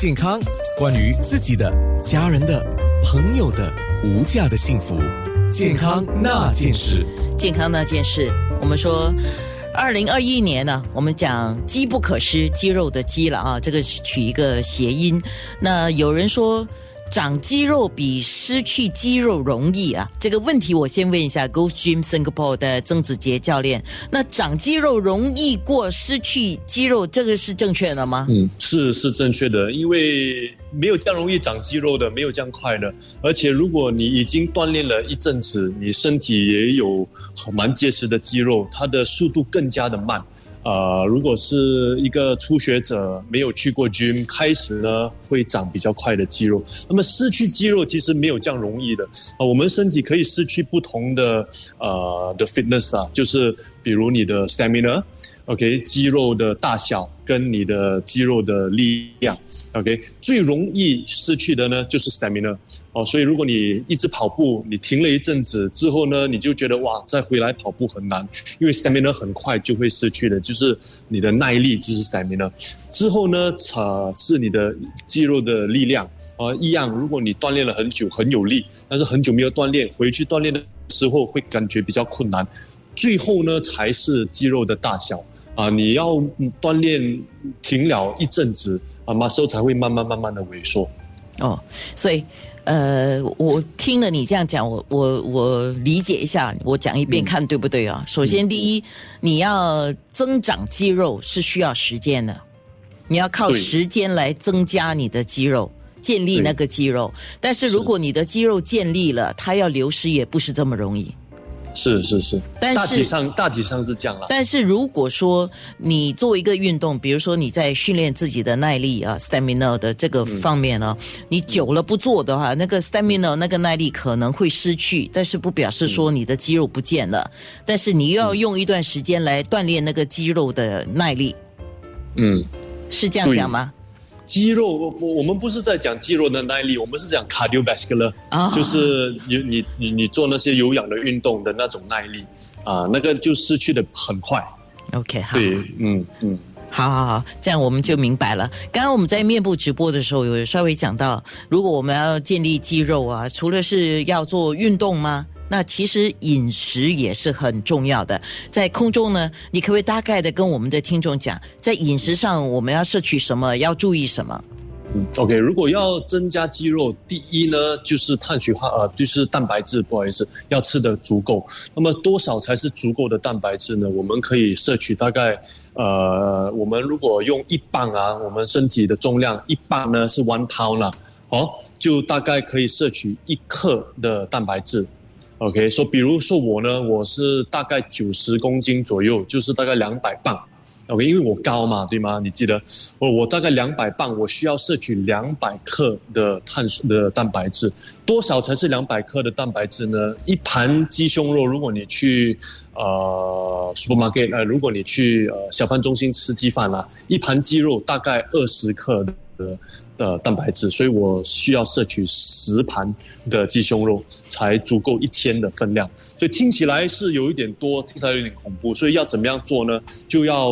健康，关于自己的、家人的、朋友的无价的幸福，健康那件事。健康那件事，我们说，二零二一年呢，我们讲机不可失，肌肉的肌了啊，这个取一个谐音。那有人说。长肌肉比失去肌肉容易啊？这个问题我先问一下 Go Gym Singapore 的曾子杰教练。那长肌肉容易过失去肌肉，这个是正确的吗？嗯，是是正确的，因为没有这样容易长肌肉的，没有这样快的。而且如果你已经锻炼了一阵子，你身体也有蛮结实的肌肉，它的速度更加的慢。呃，如果是一个初学者没有去过 gym，开始呢会长比较快的肌肉。那么失去肌肉其实没有这样容易的啊。我们身体可以失去不同的呃的 fitness 啊，就是比如你的 stamina OK，肌肉的大小。跟你的肌肉的力量，OK，最容易失去的呢就是 stamina 哦，所以如果你一直跑步，你停了一阵子之后呢，你就觉得哇，再回来跑步很难，因为 stamina 很快就会失去的，就是你的耐力就是 stamina。之后呢，才是你的肌肉的力量啊，一样。如果你锻炼了很久很有力，但是很久没有锻炼，回去锻炼的时候会感觉比较困难。最后呢，才是肌肉的大小。啊，你要锻炼停了一阵子啊，muscle 才会慢慢慢慢的萎缩。哦，所以呃，我听了你这样讲，我我我理解一下，我讲一遍看对不对啊？首先，第一，你要增长肌肉是需要时间的，你要靠时间来增加你的肌肉，建立那个肌肉。但是如果你的肌肉建立了，它要流失也不是这么容易。是是是，但是大体上大体上是这样了。但是如果说你做一个运动，比如说你在训练自己的耐力啊，stamina 的这个方面呢，你久了不做的话，那个 stamina 那个耐力可能会失去，但是不表示说你的肌肉不见了，但是你又要用一段时间来锻炼那个肌肉的耐力。嗯，是这样讲吗？肌肉，我我们不是在讲肌肉的耐力，我们是讲 cardiovascular，就是你你你你做那些有氧的运动的那种耐力啊，那个就失去的很快。OK，好，对，嗯嗯，好好好，这样我们就明白了。刚刚我们在面部直播的时候有稍微讲到，如果我们要建立肌肉啊，除了是要做运动吗？那其实饮食也是很重要的。在空中呢，你可不可以大概的跟我们的听众讲，在饮食上我们要摄取什么，要注意什么？嗯，OK，如果要增加肌肉，第一呢就是碳水化呃，就是蛋白质，不好意思，要吃的足够。那么多少才是足够的蛋白质呢？我们可以摄取大概呃，我们如果用一磅啊，我们身体的重量一磅呢是 one pound，哦，就大概可以摄取一克的蛋白质。OK，说比如说我呢，我是大概九十公斤左右，就是大概两百磅。OK，因为我高嘛，对吗？你记得，我我大概两百磅，我需要摄取两百克的碳水的蛋白质。多少才是两百克的蛋白质呢？一盘鸡胸肉，如果你去呃 supermarket，呃，如果你去呃小贩中心吃鸡饭啦，一盘鸡肉大概二十克的。的蛋白质，所以我需要摄取十盘的鸡胸肉才足够一天的分量。所以听起来是有一点多，听起来有点恐怖。所以要怎么样做呢？就要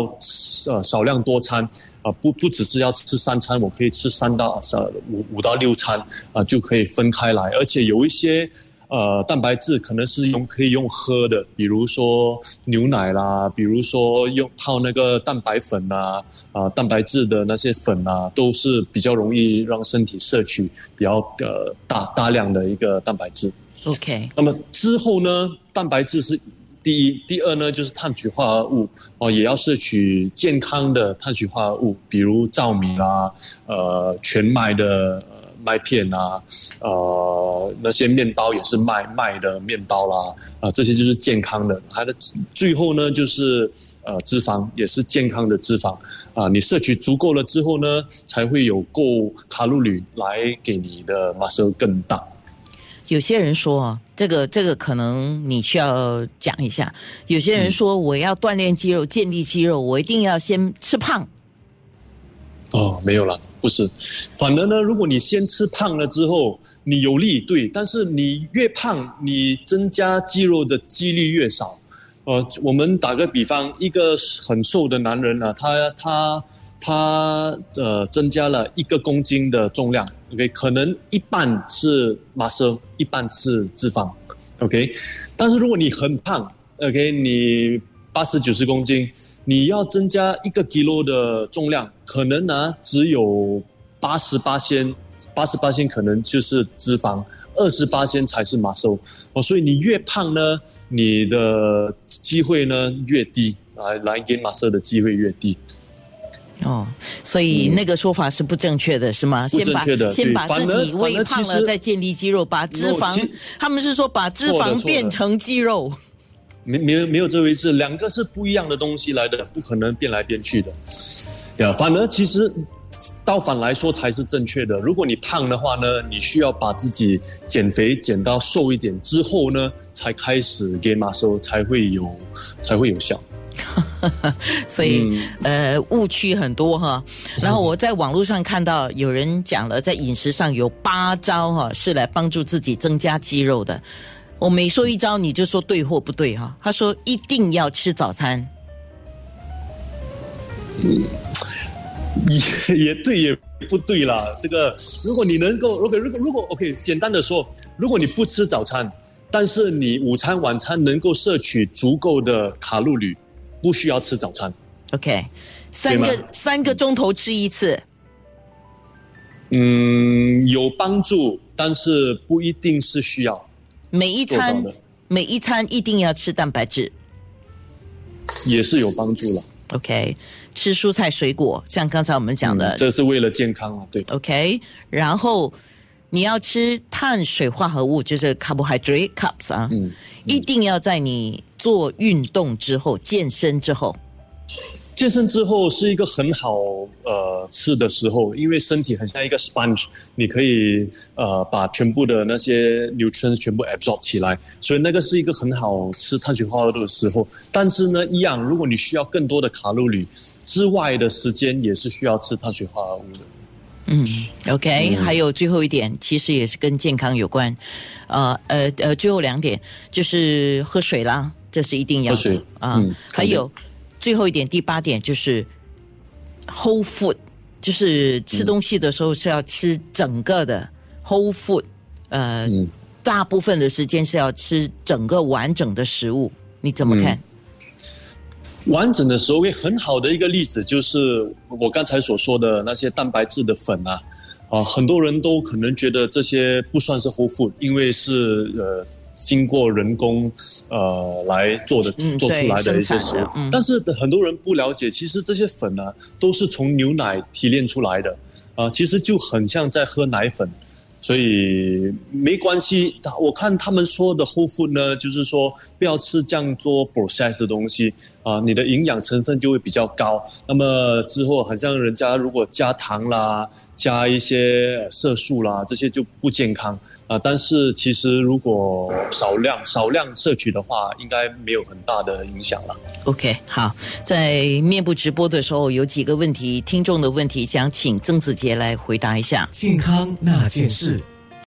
呃少量多餐啊，不不只是要吃三餐，我可以吃三到呃五五到六餐啊，就可以分开来，而且有一些。呃，蛋白质可能是用可以用喝的，比如说牛奶啦，比如说用泡那个蛋白粉呐，啊，蛋白质的那些粉啊，都是比较容易让身体摄取比较呃大大量的一个蛋白质。OK，那么之后呢，蛋白质是第一，第二呢就是碳水化合物哦，也要摄取健康的碳水化合物，比如糙米啦，呃，全麦的。麦片啊，呃，那些面包也是卖卖的面包啦，啊，这些就是健康的。它的最后呢，就是呃，脂肪也是健康的脂肪啊。你摄取足够了之后呢，才会有够卡路里来给你的 muscle 更大。有些人说啊，这个这个可能你需要讲一下。有些人说，我要锻炼肌肉、建立肌肉，我一定要先吃胖。哦，没有了。不是，反而呢，如果你先吃胖了之后，你有力对，但是你越胖，你增加肌肉的几率越少。呃，我们打个比方，一个很瘦的男人呢，他他他呃增加了一个公斤的重量，OK，可能一半是 muscle，一半是脂肪，OK，但是如果你很胖，OK，你八十九十公斤，你要增加一个 kilo 的重量，可能呢只有八十八先，八十八先可能就是脂肪。二十八先才是马瘦哦，所以你越胖呢，你的机会呢越低，来来给马瘦的机会越低。哦，所以那个说法是不正确的，是吗？不正确的，先把自己微胖了再建立肌肉，把脂肪，他们是说把脂肪变成肌肉。没没有没有这回事，两个是不一样的东西来的，不可能变来变去的。呀，反而其实。倒反来说才是正确的。如果你胖的话呢，你需要把自己减肥减到瘦一点之后呢，才开始给马瘦才会有才会有效。所以呃误区很多哈。然后我在网络上看到有人讲了，在饮食上有八招哈，是来帮助自己增加肌肉的。我每说一招，你就说对或不对哈。他说一定要吃早餐。嗯。也也对也不对啦。这个如果你能够，OK，如果如果 OK，简单的说，如果你不吃早餐，但是你午餐晚餐能够摄取足够的卡路里，不需要吃早餐。OK，三个三个钟头吃一次。嗯，有帮助，但是不一定是需要。每一餐每一餐一定要吃蛋白质，也是有帮助了。OK。吃蔬菜水果，像刚才我们讲的，这是为了健康啊，对。OK，然后你要吃碳水化合物，就是 carbohydrate cups 啊，嗯，一定要在你做运动之后、健身之后。健身之后是一个很好呃吃的时候，因为身体很像一个 sponge，你可以呃把全部的那些 nutrients 全部 absorb 起来，所以那个是一个很好吃碳水化合物的时候。但是呢，一样，如果你需要更多的卡路里之外的时间，也是需要吃碳水化合物的。嗯，OK，还有最后一点，其实也是跟健康有关。呃呃呃，最后两点就是喝水啦，这是一定要喝水啊，还有。最后一点，第八点就是 whole food，就是吃东西的时候是要吃整个的 whole food，呃，大部分的时间是要吃整个完整的食物，你怎么看？完整的时候，很好的一个例子就是我刚才所说的那些蛋白质的粉啊，啊，很多人都可能觉得这些不算是 whole food，因为是呃。经过人工呃来做的做出来的一些食物，但是很多人不了解，其实这些粉呢都是从牛奶提炼出来的，啊，其实就很像在喝奶粉。所以没关系，我看他们说的 whole food 呢，就是说不要吃这样做 process 的东西啊，你的营养成分就会比较高。那么之后，好像人家如果加糖啦、加一些色素啦，这些就不健康啊。但是其实如果少量少量摄取的话，应该没有很大的影响了。OK，好，在面部直播的时候有几个问题，听众的问题，想请曾子杰来回答一下。健康那件事。